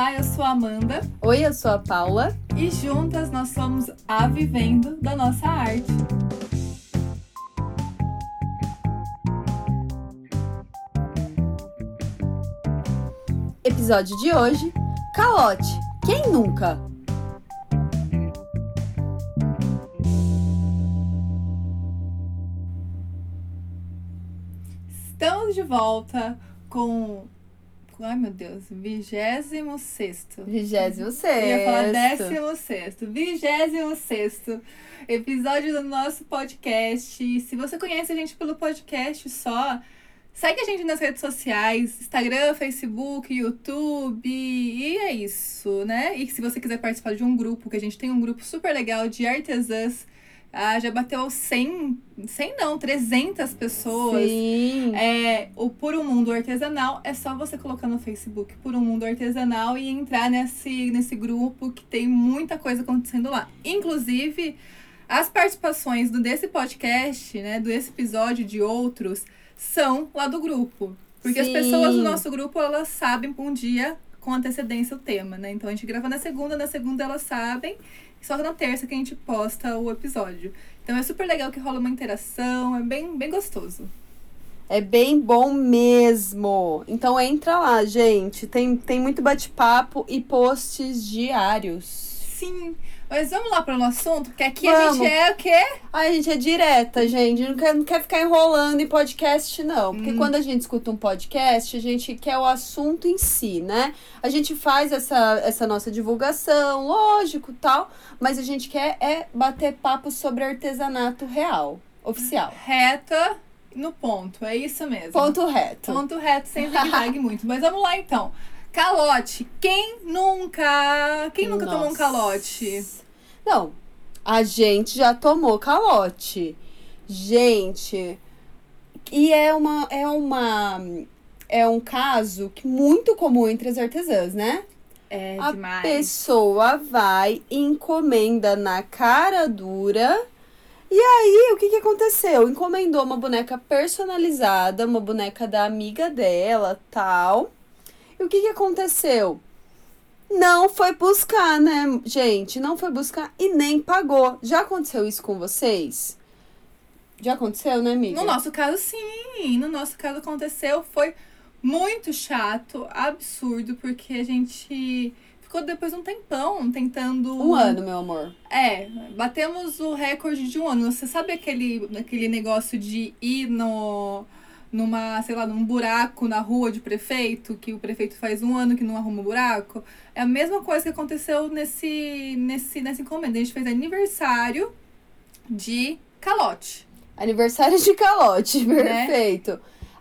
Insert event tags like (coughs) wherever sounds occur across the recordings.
Olá, eu sou a Amanda. Oi, eu sou a Paula. E juntas nós somos a Vivendo da Nossa Arte. Episódio de hoje: Calote. Quem nunca? Estamos de volta com. Ai meu Deus, vigésimo sexto. Vigésimo Eu ia falar sexto. décimo sexto. Vigésimo sexto episódio do nosso podcast. Se você conhece a gente pelo podcast só, segue a gente nas redes sociais, Instagram, Facebook, YouTube. E é isso, né? E se você quiser participar de um grupo, que a gente tem um grupo super legal de artesãs. Ah, já bateu 100, 100 não, 300 pessoas. Sim. É, o Por um Mundo Artesanal é só você colocar no Facebook Por um Mundo Artesanal e entrar nesse, nesse grupo que tem muita coisa acontecendo lá. Inclusive, as participações do, desse podcast, né, desse episódio de outros, são lá do grupo. Porque as Sim. pessoas do nosso grupo, elas sabem um dia com antecedência o tema, né? Então a gente grava na segunda, na segunda elas sabem, só na terça que a gente posta o episódio. Então é super legal que rola uma interação, é bem, bem gostoso. É bem bom mesmo. Então entra lá, gente. Tem, tem muito bate-papo e posts diários. Sim, mas vamos lá para o assunto, porque aqui a Vamos. gente é o quê? A gente é direta, gente. Não quer, não quer ficar enrolando em podcast, não. Porque Hum. quando a gente escuta um podcast, a gente quer o assunto em si, né? A gente faz essa, essa nossa divulgação, lógico, tal. Mas a gente quer é bater papo sobre artesanato real, oficial. Reta no ponto, é isso mesmo. Ponto reto. Ponto reto, sem (laughs) zigue-zague muito. Mas vamos lá então. Calote. Quem nunca. Quem nunca tomou um Nossa. calote? Não, a gente já tomou calote. Gente, e é uma é uma é um caso que muito comum entre as artesãs, né? É A demais. pessoa vai encomenda na cara dura. E aí, o que, que aconteceu? Encomendou uma boneca personalizada, uma boneca da amiga dela, tal. E o que, que aconteceu? Não foi buscar, né, gente? Não foi buscar e nem pagou. Já aconteceu isso com vocês? Já aconteceu, né, amiga? No nosso caso, sim. No nosso caso aconteceu, foi muito chato, absurdo, porque a gente ficou depois um tempão tentando. Um ano, meu amor. É, batemos o recorde de um ano. Você sabe aquele, aquele negócio de ir no. Numa, sei lá, num buraco na rua de prefeito, que o prefeito faz um ano que não arruma o buraco. É a mesma coisa que aconteceu nesse, nesse, nessa encomenda. A gente fez aniversário de calote. Aniversário de calote, (laughs) Né?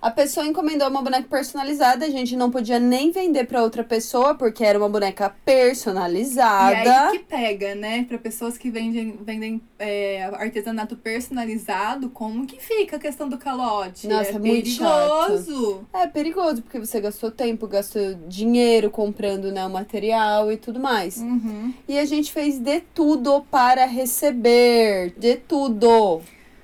A pessoa encomendou uma boneca personalizada, a gente não podia nem vender pra outra pessoa, porque era uma boneca personalizada. E aí que pega, né? Pra pessoas que vendem, vendem é, artesanato personalizado, como que fica a questão do calote? Nossa, é é muito perigoso. É perigoso, porque você gastou tempo, gastou dinheiro comprando né, o material e tudo mais. Uhum. E a gente fez de tudo para receber. De tudo.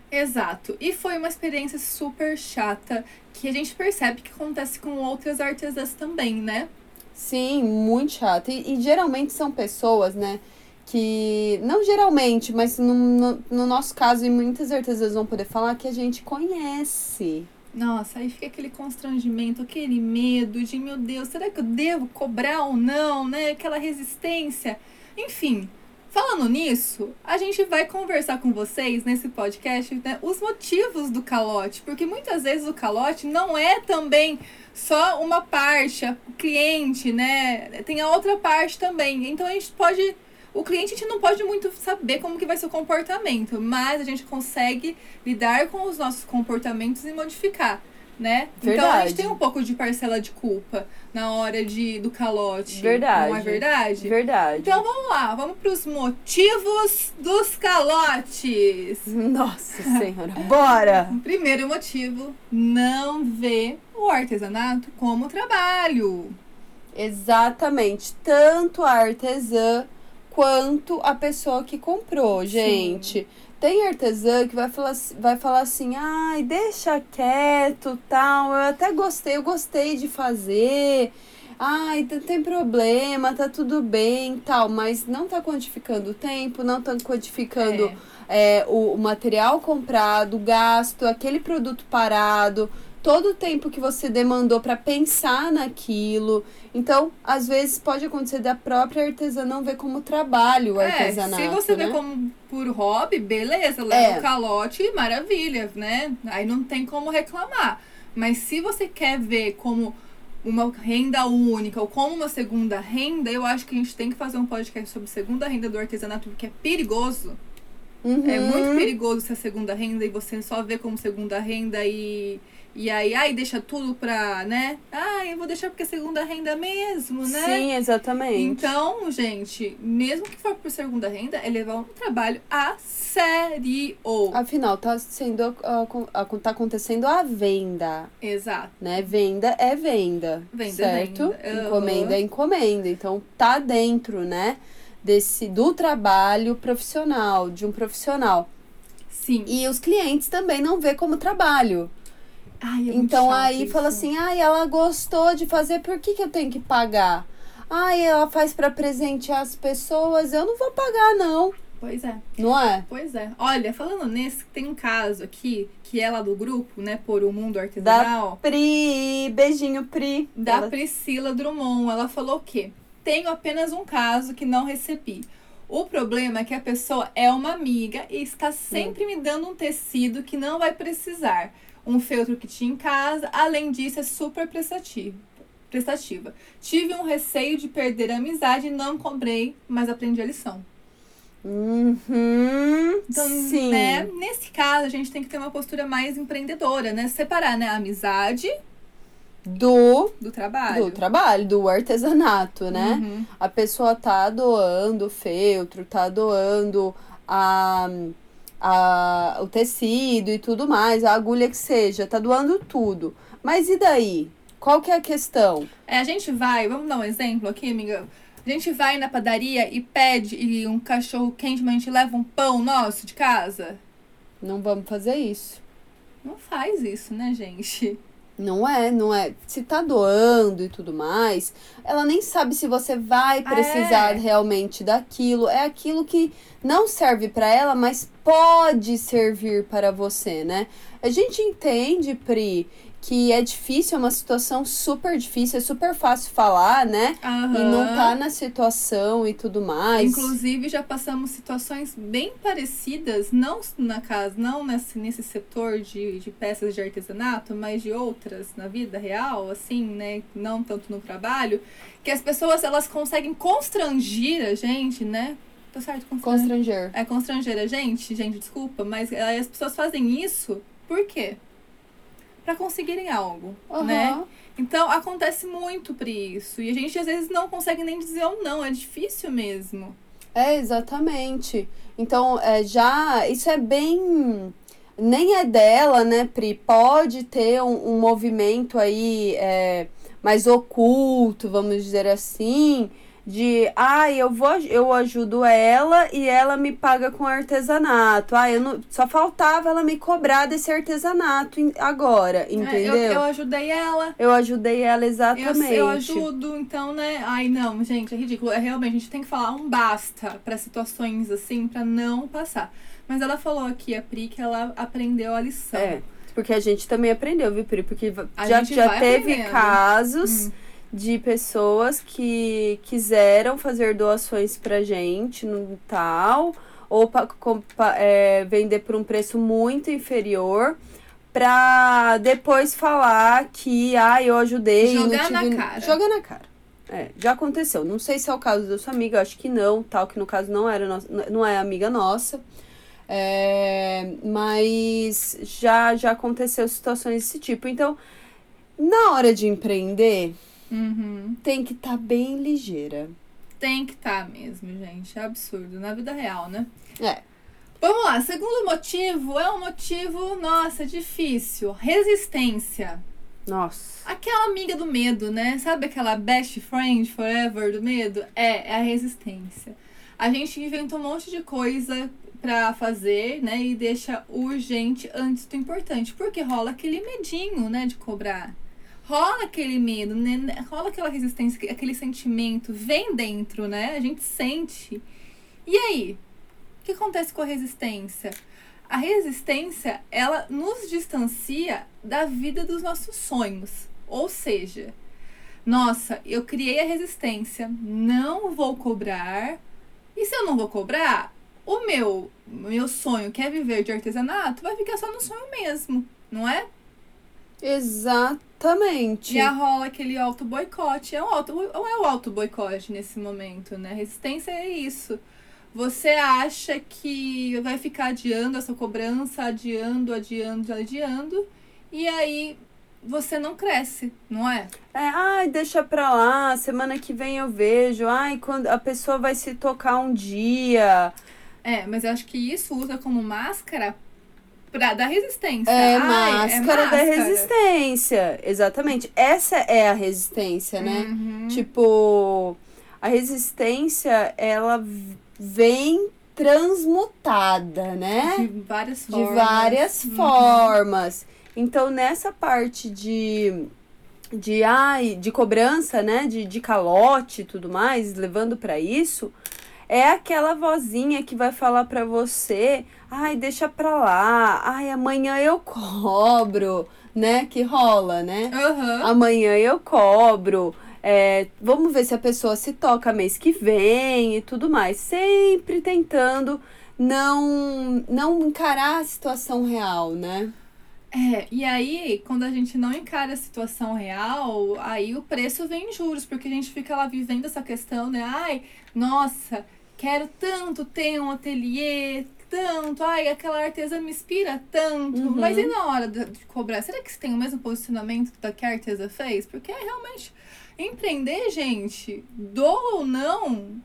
Exato. E foi uma experiência super chata que a gente percebe que acontece com outras artesãs também, né? Sim, muito chato. E, e geralmente são pessoas, né? Que. Não geralmente, mas no, no, no nosso caso, e muitas artesãs vão poder falar que a gente conhece. Nossa, aí fica aquele constrangimento, aquele medo de, meu Deus, será que eu devo cobrar ou não, né? Aquela resistência. Enfim, falando nisso, a gente vai conversar com vocês nesse podcast né, os motivos do calote, porque muitas vezes o calote não é também só uma parte, o cliente, né? Tem a outra parte também. Então a gente pode o cliente a gente não pode muito saber como que vai ser o comportamento, mas a gente consegue lidar com os nossos comportamentos e modificar, né? Então a Verdade. gente tem um pouco de parcela de culpa na hora de, do calote. Verdade. Não é verdade? Verdade. Então vamos lá, vamos para os motivos dos calotes. Nossa Senhora, bora! (laughs) Primeiro motivo, não ver o artesanato como trabalho. Exatamente. Tanto a artesã quanto a pessoa que comprou, gente. Tem artesã que vai falar, assim- vai falar assim, ai, deixa quieto, tal. Eu até gostei, eu gostei de fazer. Ai, não tem problema, tá tudo bem, tal, mas não tá quantificando o tempo, não tá quantificando É. é, o, o material comprado, o gasto, aquele produto parado, todo o tempo que você demandou para pensar naquilo. Então, às vezes pode acontecer da própria artesã não ver como trabalho o É, artesanato. se você né? vê como por hobby, beleza, leva É. o calote, maravilha, né? Aí não tem como reclamar. Mas se você quer ver como uma renda única ou como uma segunda renda, eu acho que a gente tem que fazer um podcast sobre segunda renda do artesanato, porque é perigoso. Uhum. É muito perigoso ser segunda renda e você só vê como segunda renda e, e aí, ai, deixa tudo pra, né? Ah, eu vou deixar porque é segunda renda mesmo, né? Sim, exatamente. Então, gente, mesmo que for por segunda renda, é levar um trabalho a sério. Afinal, tá sendo ah, tá acontecendo a venda, Exato. né? Venda é venda, Venda é certo? venda. Encomenda é encomenda. Então tá dentro, né, desse do trabalho profissional, de um profissional. Sim. E os clientes também não vê como trabalho. Ai, é então aí isso. fala assim: "Ai, ela gostou de fazer, por que que eu tenho que pagar?" Ai, ela faz pra presentear as pessoas, eu não vou pagar não, Pois é, não é? pois é. Olha, falando nesse, tem um caso aqui, que ela do grupo, né, por o mundo artesanal, Pri, beijinho Pri. da Ela- Priscila Drummond. Ela falou o quê? Tenho apenas um caso que não recebi. O problema é que a pessoa é uma amiga e está sempre me dando um tecido que não vai precisar. Um feltro que tinha em casa, além disso, é super prestativo. Prestativa. Tive um receio de perder a amizade e não comprei, mas aprendi a lição. Uhum. Então, Sim. né, nesse caso, a gente tem que ter uma postura mais empreendedora, né? Separar, né, a amizade Do, do trabalho. do trabalho, do artesanato, né? Uhum. A pessoa tá doando o feltro, tá doando a, a, o tecido e tudo mais, a agulha que seja, tá doando tudo. Mas e daí? Qual que é a questão? É, a gente vai, vamos dar um exemplo aqui, amiga. A gente vai na padaria e pede e um cachorro quente, mas a gente leva um pão nosso de casa. Não vamos fazer isso. Não faz isso, né, gente? Não é, não é. Se tá doando e tudo mais, ela nem sabe se você vai precisar É. realmente daquilo. É aquilo que não serve pra ela, mas pode servir para você, né? A gente entende, Pri, que é difícil, é uma situação super difícil, é super fácil falar, né? E não tá na situação e tudo mais. Inclusive, já passamos situações bem parecidas, não na casa, não nesse, nesse setor de, de peças de artesanato, mas de outras na vida real, assim, né? Não tanto no trabalho, que as pessoas elas conseguem constranger a gente, né? Tá certo? Constranger. Constranger. É constranger a gente, gente, desculpa, mas aí as pessoas fazem isso por quê? Pra conseguirem algo, né? Aham. Então acontece muito por isso. E a gente às vezes não consegue nem dizer um não, é difícil mesmo. É, exatamente. Então, é, já. Isso é bem. Nem é dela, né, Pri? Pode ter um, um movimento aí é, mais oculto, vamos dizer assim, de ah, eu vou, eu ajudo ela e ela me paga com artesanato. Ah, eu não, só faltava ela me cobrar desse artesanato agora, É, entendeu? eu, eu ajudei ela. Eu ajudei ela Eu, exatamente. eu ajudo, então, né? Ai, não, gente, é ridículo. É realmente, a gente tem que falar um basta pra situações assim, pra não passar. Mas ela falou aqui, a Pri, que ela aprendeu a lição. É, porque a gente também aprendeu, viu, Pri? Porque A já, gente já teve aprendendo. casos Hum. De pessoas que quiseram fazer doações pra gente no tal, ou com- pa- é, vender por um preço muito inferior, pra depois falar que, ah, eu ajudei. Jogar tive... na cara. Jogar na cara. É, já aconteceu. Não sei se é o caso da sua amiga, acho que não, tal, que no caso não era nossa, não é amiga nossa. É, mas já, já aconteceu situações desse tipo. Então, na hora de empreender, Uhum. tem que estar bem ligeira. Tem que estar mesmo, gente. É absurdo. Na vida real, né? É. Vamos lá. Segundo motivo é um motivo, nossa, difícil. Resistência. Nossa. Aquela amiga do medo, né? Sabe aquela best friend forever do medo? É, é a resistência. A gente inventa um monte de coisa pra fazer, né? E deixa urgente antes do importante. Porque rola aquele medinho, né? De cobrar. Rola aquele medo, né? rola aquela resistência, aquele sentimento, vem dentro, né? A gente sente. E aí? O que acontece com a resistência? A resistência, ela nos distancia da vida dos nossos sonhos. Ou seja, nossa, eu criei a resistência, não vou cobrar. E se eu não vou cobrar, o meu, meu sonho, que é viver de artesanato, vai ficar só no sonho mesmo, não é? Exatamente. E a rola aquele auto boicote. É um auto, ou é o auto boicote nesse momento, né? Resistência é isso. Você acha que vai ficar adiando essa cobrança, adiando, adiando, adiando, e aí você não cresce, não é? É, ai, deixa pra lá, semana que vem eu vejo. Ai, quando a pessoa vai se tocar um dia. É, mas eu acho que isso usa como máscara pra, da resistência. É, Ai, máscara, é máscara da resistência. Exatamente. Essa é a resistência, né? Uhum. Tipo, a resistência, ela vem transmutada, né? De várias formas. De várias uhum. formas. Então, nessa parte de de ai, de cobrança, né, de, de calote e tudo mais, levando para isso, é aquela vozinha que vai falar para você, ai, deixa pra lá, ai, amanhã eu cobro, né, que rola, né? Uhum. Amanhã eu cobro. É, vamos ver se a pessoa se toca mês que vem e tudo mais. Sempre tentando não, não encarar a situação real, né? É, e aí, quando a gente não encara a situação real, aí o preço vem em juros, porque a gente fica lá vivendo essa questão, né? Ai, nossa, quero tanto ter um ateliê, tanto, ai, aquela artesã me inspira tanto. Uhum. Mas e na hora de, de cobrar? Será que você tem o mesmo posicionamento da que a artesã fez? Porque é realmente empreender, gente, dou ou não,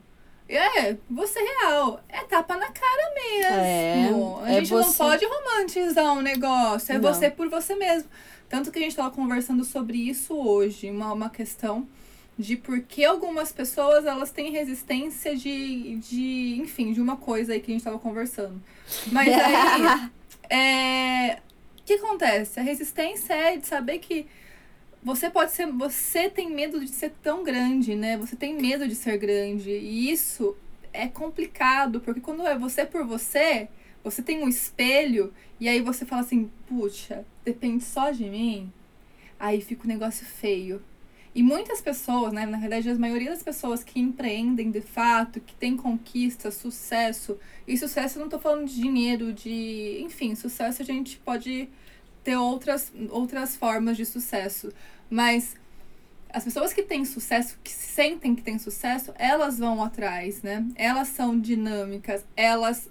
é, você real. É tapa na cara mesmo. É, a é gente não você- pode romantizar um negócio. É Não. você por você mesmo. Tanto que a gente estava conversando sobre isso hoje. Uma, uma questão de por que algumas pessoas elas têm resistência de, de enfim, de uma coisa aí que a gente estava conversando. Mas (laughs) aí, é, o que acontece? A resistência é de saber que você pode ser, você tem medo de ser tão grande, né? Você tem medo de ser grande e isso é complicado, porque quando é você por você, você tem um espelho e aí você fala assim, puxa, depende só de mim. Aí fica um negócio feio. E muitas pessoas, né, na verdade, a maioria das pessoas que empreendem de fato, que tem conquista, sucesso, e sucesso eu não tô falando de dinheiro, de, enfim, sucesso a gente pode ter outras, outras formas de sucesso, mas as pessoas que têm sucesso, que sentem que têm sucesso, elas vão atrás, né? Elas são dinâmicas, elas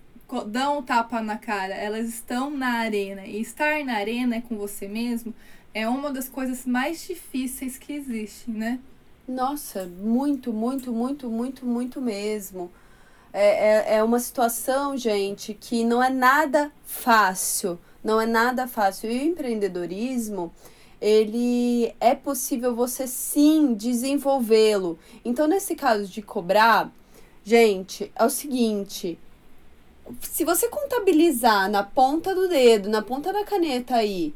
dão o tapa na cara, elas estão na arena. E estar na arena com você mesmo é uma das coisas mais difíceis que existe, né? Nossa, muito, muito, muito, muito, muito mesmo. É, é, é uma situação, gente, que não é nada fácil. Não é nada fácil. E o empreendedorismo, ele é possível você sim desenvolvê-lo. Então, nesse caso de cobrar, gente, é o seguinte. Se você contabilizar na ponta do dedo, na ponta da caneta aí,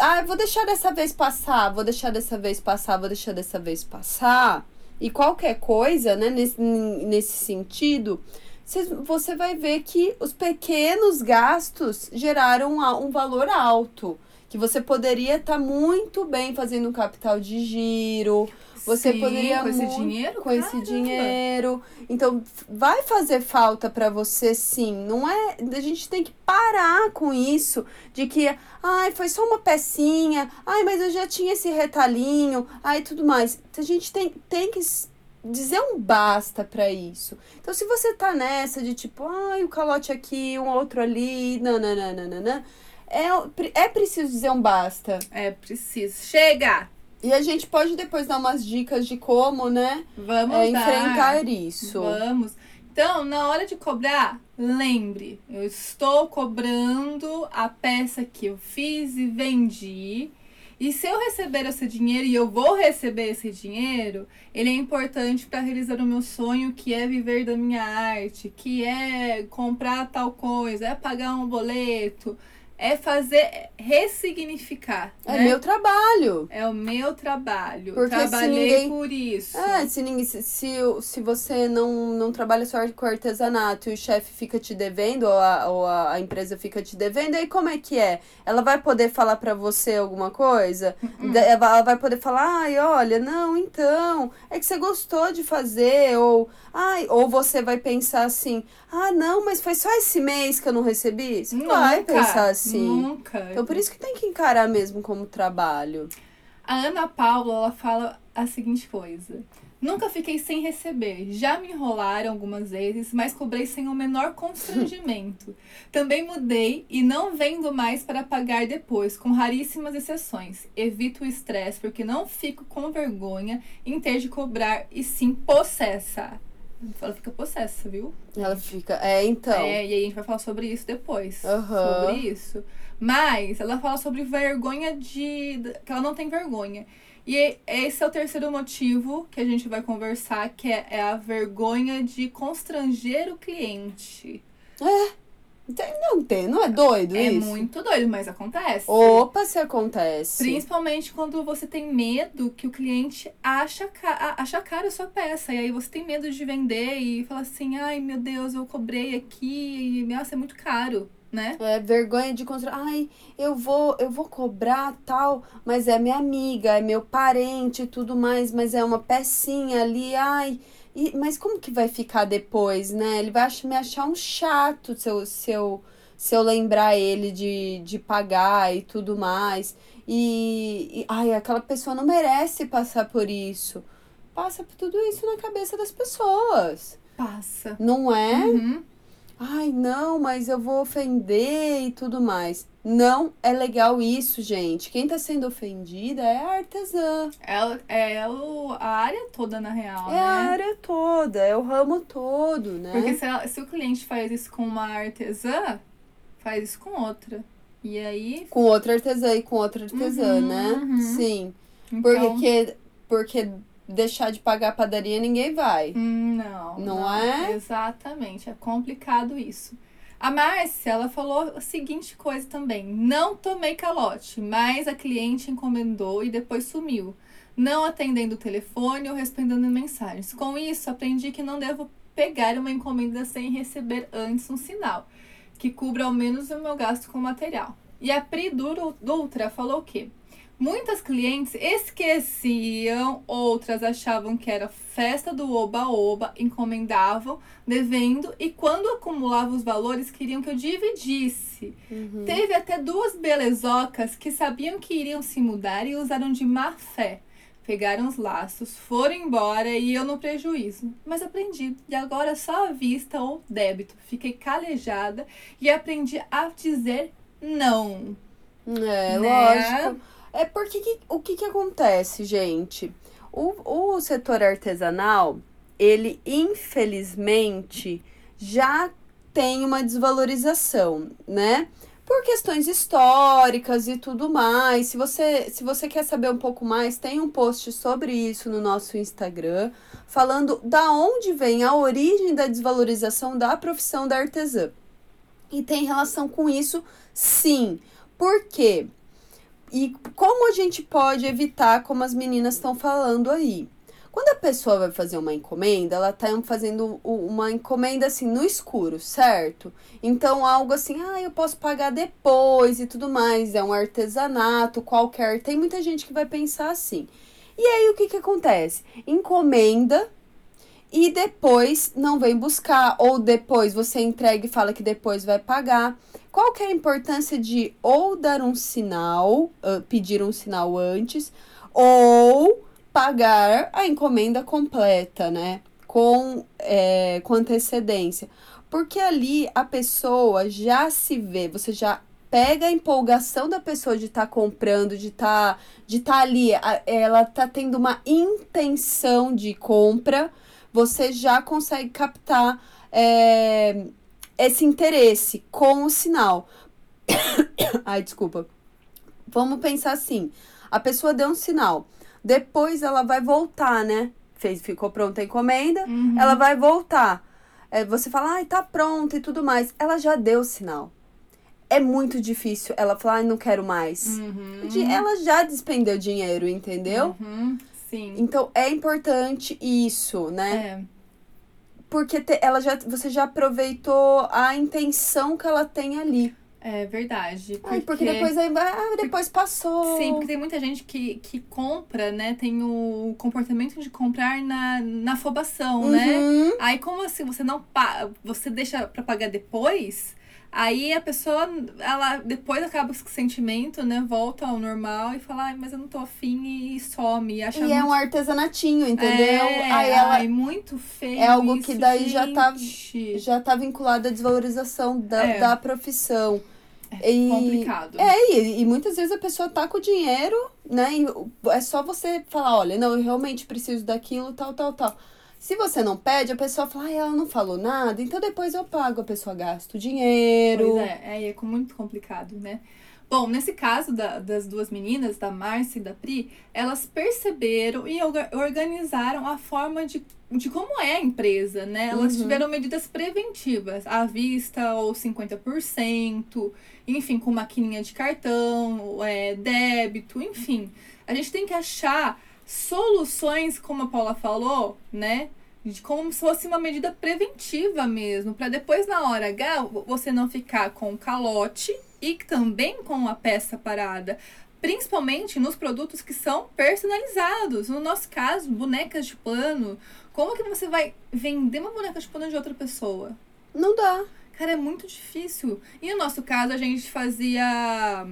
ah, vou deixar dessa vez passar, vou deixar dessa vez passar, vou deixar dessa vez passar. E qualquer coisa, né, nesse, nesse sentido, você vai ver que os pequenos gastos geraram um valor alto. Que você poderia estar muito bem fazendo um capital de giro, você Sim, poderia com esse dinheiro, com esse caramba. dinheiro. Então, vai fazer falta pra você sim. Não é, a gente tem que parar com isso de que, ai, foi só uma pecinha. Ai, mas eu já tinha esse retalhinho. Ai, tudo mais. A gente tem, tem que dizer um basta pra isso. Então, se você tá nessa de tipo, ai, o calote aqui, um outro ali, nananana, é, é preciso dizer um basta. É preciso. Chega! E a gente pode depois dar umas dicas de como, né, Vamos é, enfrentar isso. Vamos. Então, na hora de cobrar, lembre, eu estou cobrando a peça que eu fiz e vendi. E se eu receber esse dinheiro, e eu vou receber esse dinheiro, ele é importante para realizar o meu sonho, que é viver da minha arte, que é comprar tal coisa, é pagar um boleto, é fazer ressignificar. É né? meu trabalho. É o meu trabalho. Porque Trabalhei ninguém- por isso. É, se, ninguém, se, se, se você não, não trabalha só com artesanato e o chefe fica te devendo, ou, a, ou a, empresa fica te devendo, aí como é que é? Ela vai poder falar pra você alguma coisa? Ela vai poder falar, ai, olha, não, então, é que você gostou de fazer, ou, ai, ou você vai pensar assim, ah, não, mas foi só esse mês que eu não recebi? Você não vai Nunca, pensar assim. Nunca. Então por isso que tem que encarar mesmo como trabalho. A Ana Paula, ela fala a seguinte coisa. Nunca fiquei sem receber. Já me enrolaram algumas vezes, mas cobrei sem o menor constrangimento. (laughs) Também mudei e não vendo mais para pagar depois, com raríssimas exceções. Evito o estresse porque não fico com vergonha em ter de cobrar e sim possessa. Ela fica possessa, viu? Ela fica, é, então. É, e aí a gente vai falar sobre isso depois. Aham. Sobre isso. Mas ela fala sobre vergonha de. que ela não tem vergonha. E esse é o terceiro motivo que a gente vai conversar, que é, é a vergonha de constranger o cliente. Tem- Não tem, não é doido é isso? muito doido, mas acontece. Opa, se acontece. Principalmente quando você tem medo que o cliente acha, ca- acha caro a sua peça. E aí você tem medo de vender e fala assim, ai meu Deus, eu cobrei aqui e nossa, é muito caro, né? É vergonha de construir. Ai, eu vou, eu vou cobrar tal, mas é minha amiga, é meu parente e tudo mais, mas é uma pecinha ali, ai. E, mas como que vai ficar depois, né? Ele vai me achar um chato se eu, se eu, se eu lembrar ele de, de pagar e tudo mais. E, e, ai, aquela pessoa não merece passar por isso. Passa por tudo isso na cabeça das pessoas, Passa. não é? Uhum. Ai, não, mas eu vou ofender e tudo mais. Não é legal isso, gente. Quem tá sendo ofendida é a artesã. É, é o, a área toda, na real, É né? a área toda, é o ramo todo, né? Porque se, ela- se o cliente faz isso com uma artesã, faz isso com outra. E aí. Com outra artesã e com outra artesã, Uhum, né? uhum. Sim. Então, Porque, porque deixar de pagar a padaria ninguém vai. Hum, Não. Não é? Exatamente. É complicado isso. A Márcia, ela falou a seguinte coisa também. Não tomei calote, mas a cliente encomendou e depois sumiu. Não atendendo o telefone ou respondendo mensagens. Com isso, aprendi que não devo pegar uma encomenda sem receber antes um sinal, que cubra ao menos o meu gasto com material. E a Pri Dutra falou o quê? Muitas clientes esqueciam, outras achavam que era festa do oba-oba, encomendavam, devendo e quando acumulava os valores queriam que eu dividisse. Uhum. Teve até duas belezocas que sabiam que iriam se mudar e usaram de má fé. Pegaram os laços, foram embora e eu no prejuízo. Mas aprendi. E agora só à vista ou débito. Fiquei calejada e aprendi a dizer não. É, Né? lógico. É porque que- o que que acontece, gente? O, o setor artesanal, ele infelizmente já tem uma desvalorização, né? Por questões históricas e tudo mais. Se você, se você quer saber um pouco mais, tem um post sobre isso no nosso Instagram, falando da onde vem a origem da desvalorização da profissão da artesã. E tem relação com isso, sim. Por quê? E como a gente pode evitar, como as meninas estão falando aí? Quando a pessoa vai fazer uma encomenda, ela tá fazendo uma encomenda assim no escuro, certo? Então algo assim, ah, eu posso pagar depois e tudo mais, é um artesanato qualquer. Tem muita gente que vai pensar assim. E aí o que que acontece? Encomenda e depois não vem buscar, ou depois você entrega e fala que depois vai pagar. Qual que é a importância de ou dar um sinal, ah, pedir um sinal antes, ou pagar a encomenda completa, né? Com, é, com antecedência. Porque ali a pessoa já se vê, você já pega a empolgação da pessoa de estar comprando, de estar de tá ali, ela tá tendo uma intenção de compra, você já consegue captar é, esse interesse com o sinal. (coughs) Ai, desculpa. Vamos pensar assim: a pessoa deu um sinal, depois ela vai voltar, né? Fez, ficou pronta a encomenda, Uhum. ela vai voltar. É, você fala, ai, tá pronta e tudo mais. Ela já deu o sinal. é muito difícil ela falar, "Ai, não quero mais. Uhum. De- Ela já despendeu dinheiro, entendeu? Uhum. Sim. Então é importante isso, né? É. Porque te- ela já, você já aproveitou a intenção que ela tem ali. É verdade. Ai, porque depois aí, ah, depois passou. Sim, porque tem muita gente que, que compra, né? Tem o comportamento de comprar na, na afobação, né? Uhum. Aí como assim, você não pa você deixa pra pagar depois, aí a pessoa, ela depois acaba com esse sentimento, né? Volta ao normal e fala, ai, mas eu não tô afim e some. E acha E muito... é um artesanatinho, entendeu? É, aí ela ai, muito feio é algo isso, que daí já tá- gente. já tá vinculada à desvalorização da, É. da profissão. E- Complicado. É, e, e muitas vezes a pessoa tá com o dinheiro, né? E é só você falar, olha, não, eu realmente preciso daquilo, tal, tal, tal. Se você não pede, a pessoa fala, ai, ela não falou nada, então depois eu pago. A pessoa gasta o dinheiro. Pois é, é, é muito complicado, né? Bom, nesse caso da- das duas meninas, da Márcia e da Pri, elas perceberam e orga- organizaram a forma de, de como é a empresa, né? Elas Uhum. tiveram medidas preventivas, à vista ou 50%, enfim, com maquininha de cartão, é, débito, enfim. A gente tem que achar soluções, como a Paula falou, né? De como se fosse uma medida preventiva mesmo, para depois na hora H você não ficar com calote e também com a peça parada, principalmente nos produtos que são personalizados. No nosso caso, bonecas de pano. Como que você vai vender uma boneca de pano de outra pessoa? Não dá. Cara, é muito difícil. E no nosso caso, a gente fazia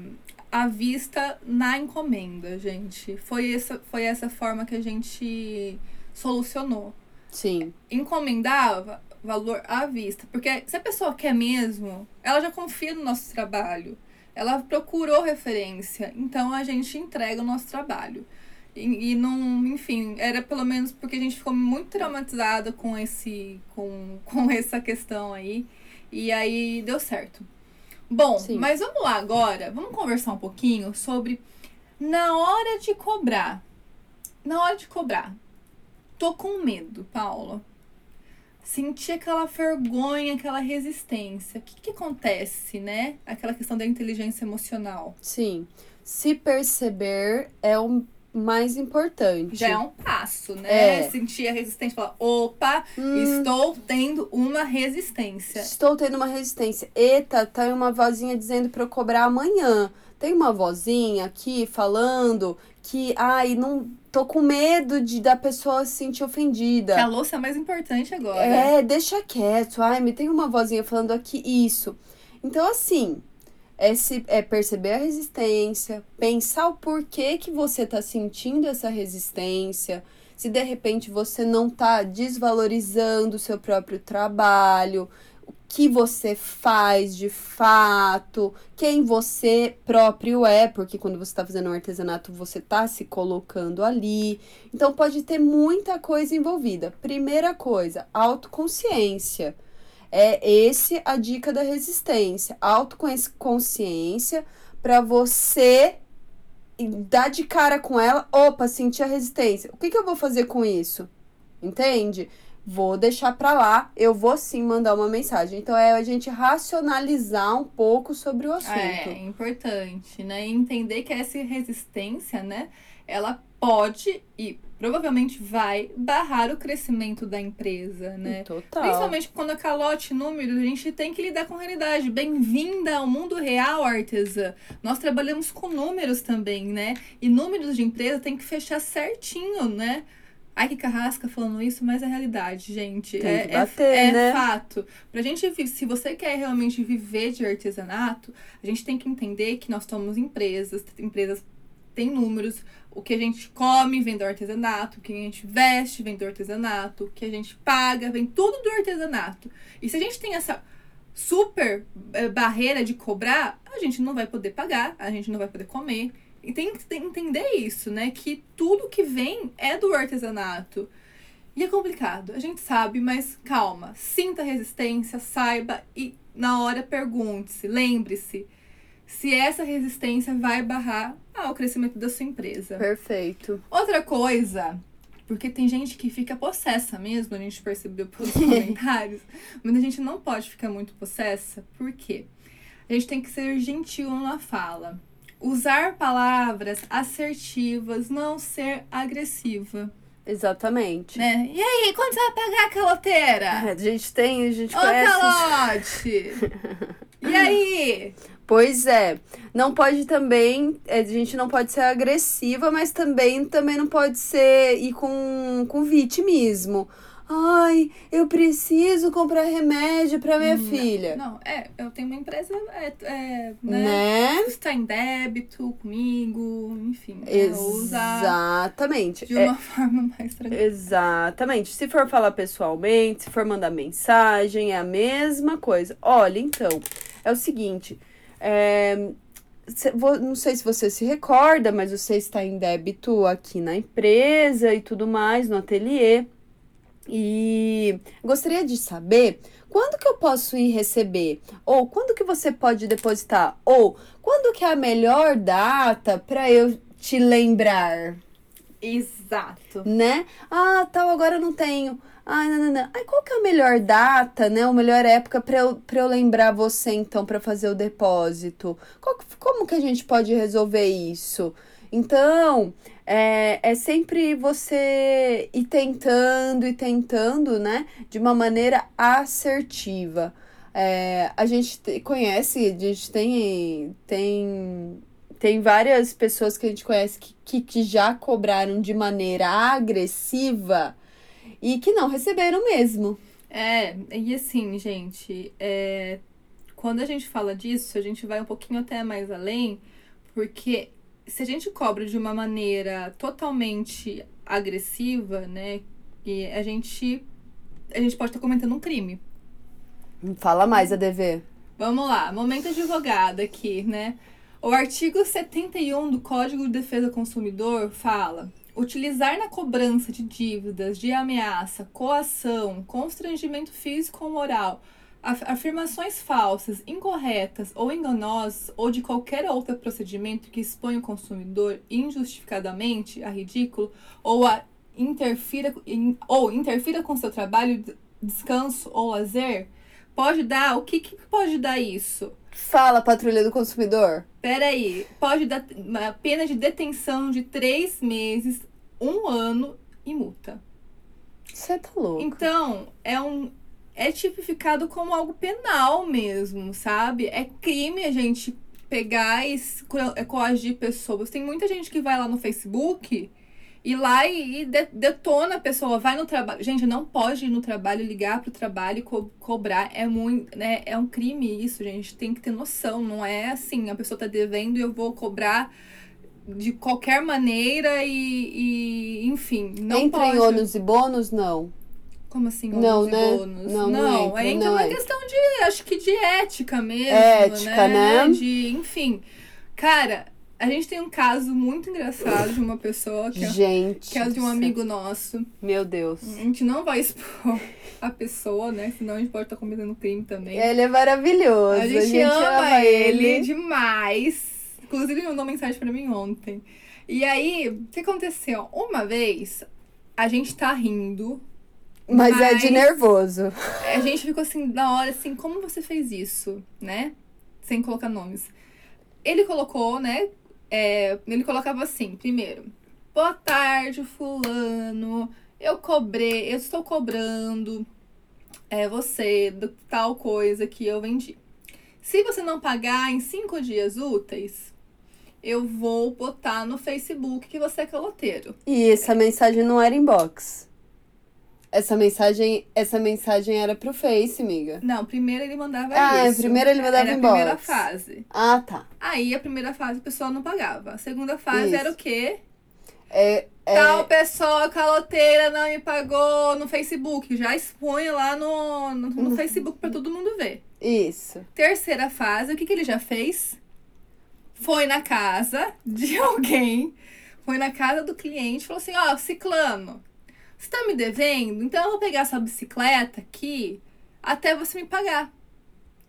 à vista na encomenda, gente. Foi essa, foi essa forma que a gente solucionou. Sim. Encomendava valor à vista. Porque se a pessoa quer mesmo, ela já confia no nosso trabalho. Ela procurou referência. Então a gente entrega o nosso trabalho. E, e não, enfim, era pelo menos porque a gente ficou muito traumatizada com esse com, (laughs) com essa questão aí. E aí deu certo. Bom, Sim. mas vamos lá agora, vamos conversar um pouquinho sobre na hora de cobrar. Na hora de cobrar. Tô com medo, Paula. Senti aquela vergonha, aquela resistência. O que, que acontece, né? Aquela questão da inteligência emocional. Sim. Se perceber é o mais importante. Já é um passo, né? É. Sentir a resistência, falar, opa, Hum. estou tendo uma resistência. Estou tendo uma resistência. Eita, tem uma vozinha dizendo pra eu cobrar amanhã. Tem uma vozinha aqui falando que, ai, não tô com medo de da pessoa se sentir ofendida. Que a louça é mais importante agora. É, deixa quieto. Ai, me tem uma vozinha falando aqui isso. Então, assim, é, se, é perceber a resistência, pensar o porquê que você tá sentindo essa resistência. Se de repente você não tá desvalorizando o seu próprio trabalho, o que você faz de fato, quem você próprio é, porque quando você tá fazendo um artesanato, você tá se colocando ali. Então pode ter muita coisa envolvida. Primeira coisa, autoconsciência. É esse a dica da resistência. Autoconsciência para você dar de cara com ela, opa, sentir a resistência. O que, que eu vou fazer com isso? Entende? Vou deixar pra lá, eu vou sim mandar uma mensagem. Então é a gente racionalizar um pouco sobre o assunto. É importante, né? E entender que essa resistência, né? Ela pode e provavelmente vai barrar o crescimento da empresa, né? Total. Principalmente quando a calote números, a gente tem que lidar com a realidade. Bem-vinda ao mundo real, artesã. Nós trabalhamos com números também, né? E números de empresa tem que fechar certinho, né? Ai, que carrasca falando isso, mas é realidade, gente. Tem é, que é- bater, é, né? fato. Pra gente, se você quer realmente viver de artesanato, a gente tem que entender que nós somos empresas, empresas têm números, o que a gente come vem do artesanato, o que a gente veste vem do artesanato, o que a gente paga vem tudo do artesanato. E se a gente tem essa super eh, barreira de cobrar, a gente não vai poder pagar, a gente não vai poder comer. E tem que tem que entender isso, né? Que tudo que vem é do artesanato. E é complicado, a gente sabe, mas calma. Sinta a resistência, saiba e na hora pergunte-se, lembre-se se essa resistência vai barrar ah, o crescimento da sua empresa. Perfeito. Outra coisa, porque tem gente que fica possessa mesmo, a gente percebeu pelos (laughs) comentários, mas a gente não pode ficar muito possessa, por quê? A gente tem que ser gentil na fala. Usar palavras assertivas, não ser agressiva. Exatamente. Né? E aí, quando você vai pagar a caloteira? A gente tem, a gente Ô, conhece. calote! (laughs) e aí? Pois é. Não pode também. é, A gente não pode ser agressiva, mas também, também não pode ser ir com, com vitimismo. Ai, eu preciso comprar remédio pra minha filha. Não, é, eu tenho uma empresa, é, é, né? Né? Está em débito comigo, enfim. né? Exatamente. de É, uma forma mais tranquila. Exatamente. Se for falar pessoalmente, se for mandar mensagem, é a mesma coisa. Olha, então, é o seguinte. É, não sei se você se recorda, mas você está em débito aqui na empresa e tudo mais, no ateliê. E gostaria de saber quando que eu posso ir receber? Ou quando que você pode depositar? Ou quando que é a melhor data para eu te lembrar? Exato. né? Ah, tal, agora eu não tenho. Ai, não, não, não. Ai, qual que é a melhor data, né? A melhor época pra eu, eu lembrar você, então, pra fazer o depósito? Qual como que a gente pode resolver isso? Então, é, é sempre você ir tentando e tentando, né? De uma maneira assertiva. É, a gente te- conhece, a gente tem, tem tem várias pessoas que a gente conhece que, que, que já cobraram de maneira agressiva e que não receberam mesmo. É, e assim, gente, é, quando a gente fala disso, a gente vai um pouquinho até mais além, porque se a gente cobra de uma maneira totalmente agressiva, né, e a gente a gente pode estar cometendo um crime. Fala mais, ADV. Vamos lá, momento advogado aqui, né? O artigo 71 do Código de Defesa do Consumidor fala: utilizar na cobrança de dívidas de ameaça, coação, constrangimento físico ou moral, af- afirmações falsas, incorretas ou enganosas ou de qualquer outro procedimento que exponha o consumidor injustificadamente a ridículo ou a interfira ou interfira com seu trabalho, de- descanso ou lazer, pode dar o que, que pode dar isso? Fala, patrulha do consumidor. Peraí, pode dar uma pena de detenção de três meses, um ano e multa. Você tá louco. Então, é um. É tipificado como algo penal mesmo, sabe? É crime a gente pegar e é, coagir pessoas. Tem muita gente que vai lá no Facebook e lá e, e de- detona a pessoa, vai no trabalho. Gente, não pode ir no trabalho, ligar pro trabalho e co- cobrar. É muito, né? É um crime isso, gente. Tem que ter noção. Não é assim, a pessoa tá devendo e eu vou cobrar de qualquer maneira e, e, enfim, não Entra pode. em ônus e bônus? Não. Como assim, Não, ônus e né? bônus? Não, não entra, ainda não é uma questão de, acho que de ética mesmo, Ética, né? De, enfim. Cara, a gente tem um caso muito engraçado de uma pessoa que é, Gente. que é de um amigo nosso. Meu Deus. A gente não vai expor a pessoa, né? Senão a gente pode estar cometendo crime também. Ele é maravilhoso. a, gente ama ele demais. Inclusive, ele mandou mensagem pra mim ontem. E aí, o que aconteceu? Uma vez, a gente tá rindo, Mas, é de Mas- nervoso. a gente ficou assim, na hora, assim, como você fez isso, né? Sem colocar nomes. Ele colocou, né? É, ele colocava assim, primeiro. Boa tarde, fulano. Eu cobrei, eu estou cobrando é, você do tal coisa que eu vendi. Se você não pagar em cinco dias úteis, eu vou botar no Facebook que você é caloteiro. E essa mensagem não era inbox. Essa mensagem, essa mensagem era pro Face, amiga. Não, primeiro ele mandava Ah, isso. primeiro ele mandava Era a inbox. primeira fase. Ah, tá. Aí a primeira fase a pessoa não pagava. A segunda fase Isso. era o quê? É, é, Tal pessoa caloteira não me pagou no Facebook. Já expõe lá no, no, no Uhum. Facebook pra todo mundo ver. isso. Terceira fase, o que, que ele já fez? Foi na casa de (laughs) alguém, foi na casa do cliente e falou assim: Ó, Ciclano, você tá me devendo? Então eu vou pegar essa bicicleta aqui até você me pagar.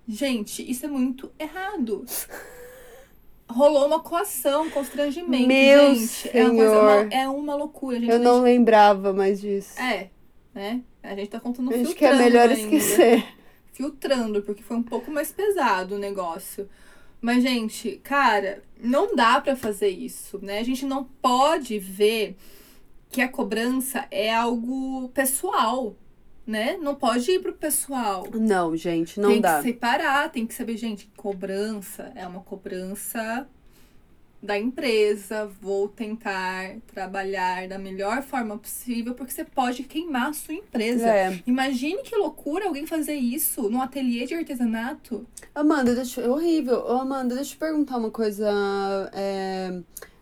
Gente, isso é muito errado. (laughs) Rolou uma coação, um constrangimento, Meu gente. É uma, coisa, senhor. uma- é uma loucura, gente. Eu não lembrava mais disso. É, né? A gente tá contando um Acho filtrando que é melhor ainda. esquecer. filtrando, porque foi um pouco mais pesado o negócio. Mas, gente, cara, não dá para fazer isso, né? A gente não pode ver que a cobrança é algo pessoal, né? Não pode ir pro pessoal. Não, gente, não tem dá. Tem que separar, tem que saber, gente, cobrança é uma cobrança da empresa, vou tentar trabalhar da melhor forma possível, porque você pode queimar a sua empresa. É. Imagine que loucura alguém fazer isso num ateliê de artesanato. Amanda, deixa, é horrível. Amanda, deixa eu te perguntar uma coisa é,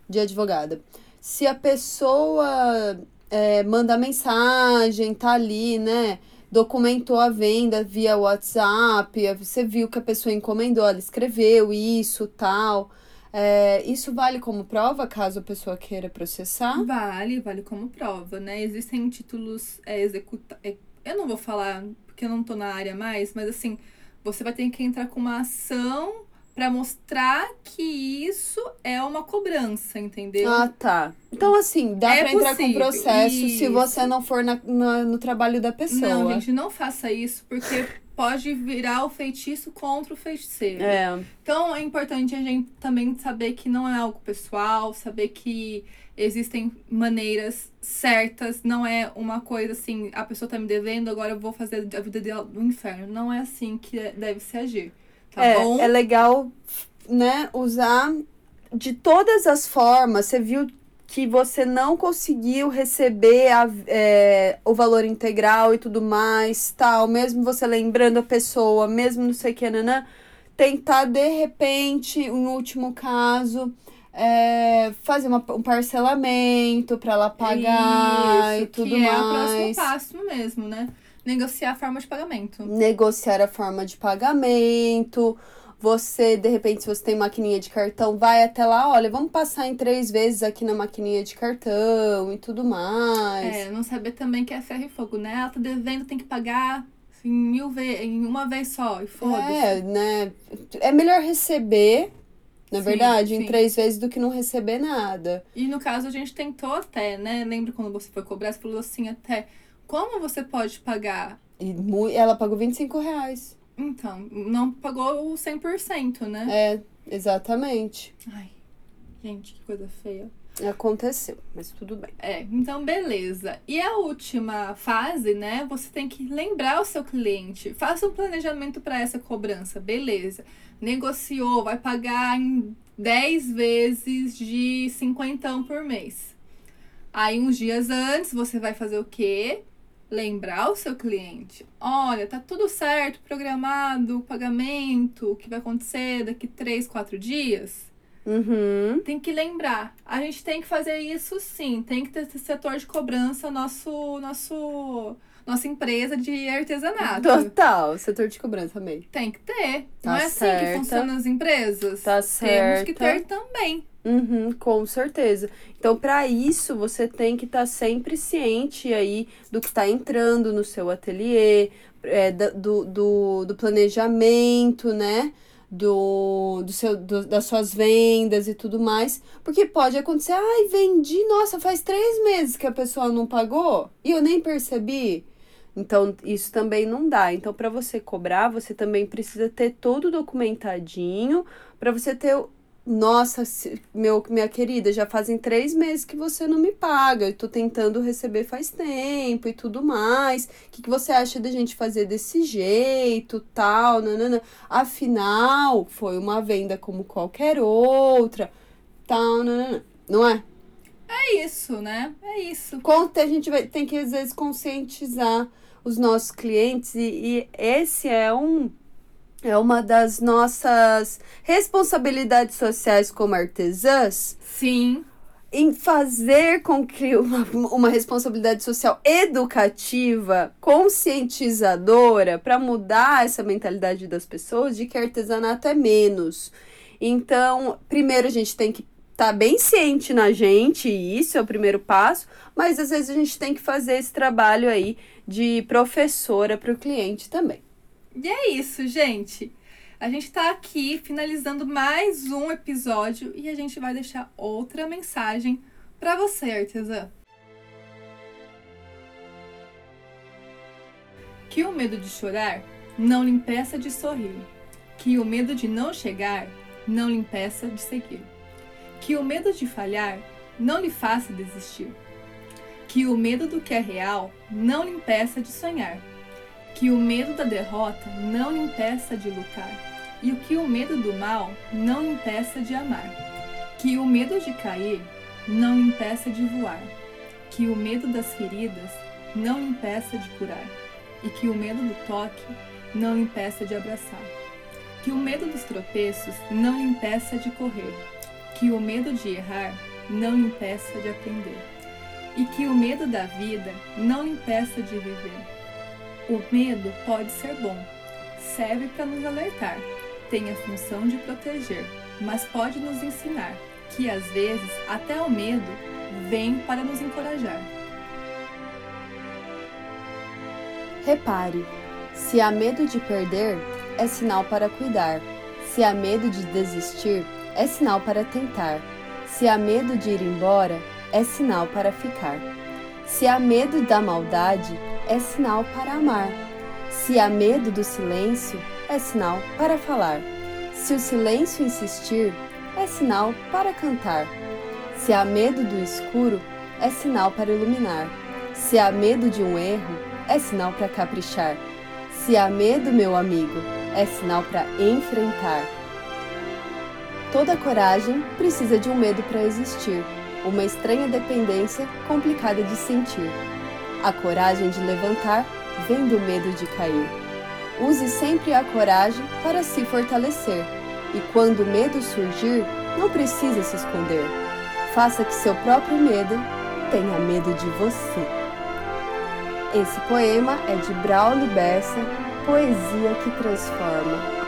de advogada. Se a pessoa é, manda mensagem, tá ali, né? Documentou a venda via WhatsApp, você viu que a pessoa encomendou, ela escreveu isso, tal. É, isso vale como prova caso a pessoa queira processar? Vale, vale como prova, né? Existem títulos é, executa... É, eu não vou falar porque eu não tô na área mais, mas assim, você vai ter que entrar com uma ação para mostrar que isso é uma cobrança, entendeu? Ah, tá. Então, assim, dá É pra entrar com possível, processo se isso. você não for na, na- no trabalho da pessoa. Não, gente, não faça isso, porque pode virar o feitiço contra o feiticeiro. É, Então é importante a gente também saber que não é algo pessoal, saber que existem maneiras certas, não é uma coisa assim, a pessoa tá me devendo, agora eu vou fazer a vida dela do inferno. Não é assim que deve se agir. Tá é, bom? é legal, né, usar de todas as formas. Você viu que você não conseguiu receber a- é, o valor integral e tudo mais, tal, mesmo você lembrando a pessoa, mesmo não sei o que, nanã, tentar de repente, em último caso, é, fazer uma- um parcelamento para ela pagar Isso, e tudo que mais. é o próximo passo mesmo, né? Negociar a forma de pagamento. negociar a forma de pagamento. Você, de repente, se você tem maquininha de cartão, vai até lá, olha, vamos passar em três vezes aqui na maquininha de cartão e tudo mais. É, não saber também que é ferro e fogo, né? Ela tá devendo, tem que pagar em mil vezes, em uma vez só, e foda-se. É, né? É melhor receber, na Sim, verdade, em sim. três vezes do que não receber nada. E no caso a gente tentou até, né? Lembra quando você foi cobrar, você falou assim até, como você pode pagar? E ela pagou 25 reais. Então, não pagou o 100%, né? É, exatamente. Ai, gente, que coisa feia. Aconteceu, mas tudo bem. É, então beleza. E a última fase, né? Você tem que lembrar o seu cliente. Faça um planejamento para essa cobrança, beleza. Negociou, vai pagar em 10 vezes de 50 por mês. Aí, uns dias antes, você vai fazer o quê? Lembrar o seu cliente. Olha, tá tudo certo, programado, o pagamento, o que vai acontecer daqui 3, 4 dias. Uhum. Tem que lembrar. A gente tem que fazer isso sim. Tem que ter esse setor de cobrança, nosso, nosso, nossa empresa de artesanato. Total, setor de cobrança, amei. Tem que ter. Tá Não é assim certa. que funcionam as empresas? Tá Temos que ter também. Uhum, com certeza. Então, para isso, você tem que estar sempre ciente aí do que está entrando no seu ateliê, é, do, do, do planejamento, né? Do, do seu, do- das suas vendas e tudo mais. Porque pode acontecer, ai, vendi, nossa, faz três meses que a pessoa não pagou e eu nem percebi. Então, isso também não dá. Então, para você cobrar, você também precisa ter todo documentadinho, para você ter nossa, meu, minha querida, já fazem três meses que você não me paga. Eu tô tentando receber faz tempo e tudo mais. O que, que você acha da gente fazer desse jeito, tal, nanana? Afinal, foi uma venda como qualquer outra, tal, nanana. Não é? É isso, né? É isso. Conta, a gente vai, tem que, às vezes, conscientizar os nossos clientes e, e esse é um é uma das nossas responsabilidades sociais como artesãs Sim. em fazer com que uma, uma responsabilidade social educativa, conscientizadora, para mudar essa mentalidade das pessoas de que artesanato é menos. Então, primeiro a gente tem que estar bem ciente na gente, e isso é o primeiro passo, mas às vezes a gente tem que fazer esse trabalho aí de professora para o cliente também. E é isso, gente. A gente tá aqui finalizando mais um episódio e a gente vai deixar outra mensagem para você, artesã. Que o medo de chorar não lhe impeça de sorrir. Que o medo de não chegar não lhe impeça de seguir. Que o medo de falhar não lhe faça desistir. Que o medo do que é real não lhe impeça de sonhar. Que o medo da derrota não impeça de lutar. E o que o medo do mal não impeça de amar. Que o medo de cair não impeça de voar. Que o medo das feridas não impeça de curar. E que o medo do toque não impeça de abraçar. Que o medo dos tropeços não impeça de correr. Que o medo de errar não impeça de aprender. E que o medo da vida não impeça de viver. O medo pode ser bom, serve para nos alertar, tem a função de proteger, mas pode nos ensinar que às vezes até o medo vem para nos encorajar. Repare, se há medo de perder, é sinal para cuidar. Se há medo de desistir, é sinal para tentar. Se há medo de ir embora, é sinal para ficar. Se há medo da maldade, é sinal para amar. Se há medo do silêncio, é sinal para falar. Se o silêncio insistir, é sinal para cantar. Se há medo do escuro, é sinal para iluminar. Se há medo de um erro, é sinal para caprichar. Se há medo, meu amigo, é sinal para enfrentar. Toda coragem precisa de um medo para existir, uma estranha dependência complicada de sentir. A coragem de levantar vem do medo de cair. Use sempre a coragem para se fortalecer, e quando o medo surgir, não precisa se esconder. Faça que seu próprio medo tenha medo de você. Esse poema é de Braulio Bessa, Poesia que Transforma.